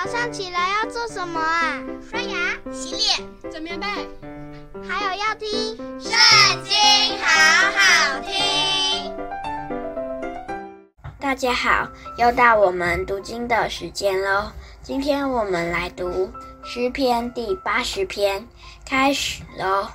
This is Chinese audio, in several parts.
早上起来要做什么啊？刷牙、洗脸、整棉被，还有要听《圣经》，好好听。大家好，又到我们读经的时间喽。今天我们来读诗篇第八十篇，开始喽。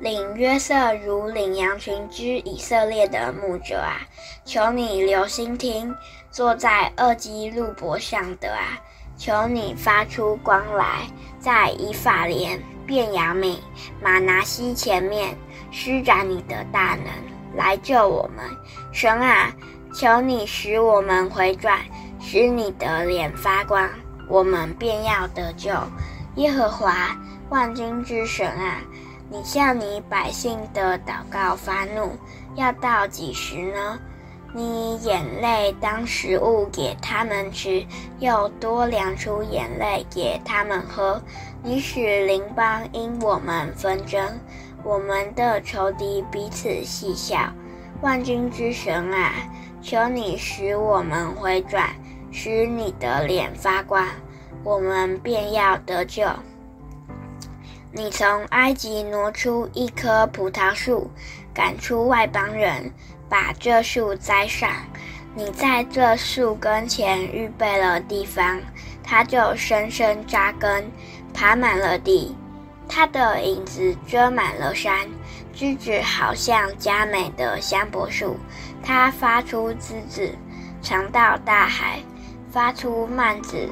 领约瑟如领羊群之以色列的牧者啊，求你留心听，坐在二基路伯上的啊。求你发出光来，在以法莲、便雅悯、玛拿西前面施展你的大能，来救我们。神啊，求你使我们回转，使你的脸发光，我们便要得救。耶和华万军之神啊，你向你百姓的祷告发怒，要到几时呢？你眼泪当食物给他们吃，又多量出眼泪给他们喝。你使邻邦因我们纷争，我们的仇敌彼此戏笑。万军之神啊，求你使我们回转，使你的脸发光，我们便要得救。你从埃及挪出一棵葡萄树，赶出外邦人。把这树栽上，你在这树跟前预备了地方，它就深深扎根，爬满了地。它的影子遮满了山，枝子好像佳美的香柏树。它发出枝子，长到大海；发出蔓子，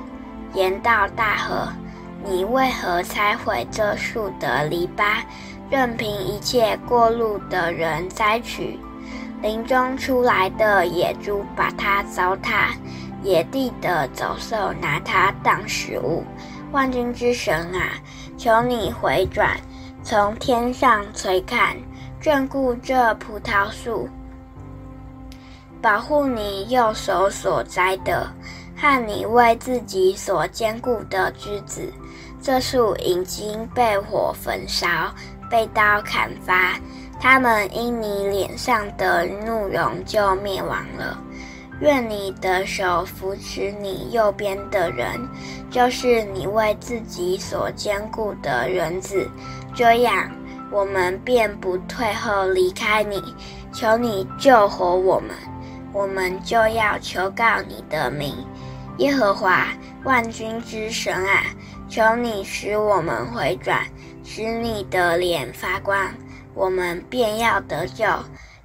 延到大河。你为何拆毁这树的篱笆，任凭一切过路的人摘取？林中出来的野猪把它糟蹋，野地的走兽拿它当食物。万军之神啊，求你回转，从天上垂看，眷顾这葡萄树，保护你右手所栽的，和你为自己所坚固的枝子。这树已经被火焚烧，被刀砍伐。他们因你脸上的怒容就灭亡了。愿你的手扶持你右边的人，就是你为自己所坚固的人子。这样，我们便不退后离开你。求你救活我们，我们就要求告你的名。耶和华万军之神啊，求你使我们回转，使你的脸发光。我们便要得救。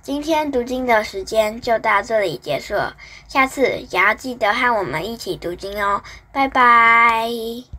今天读经的时间就到这里结束了，下次也要记得和我们一起读经哦。拜拜。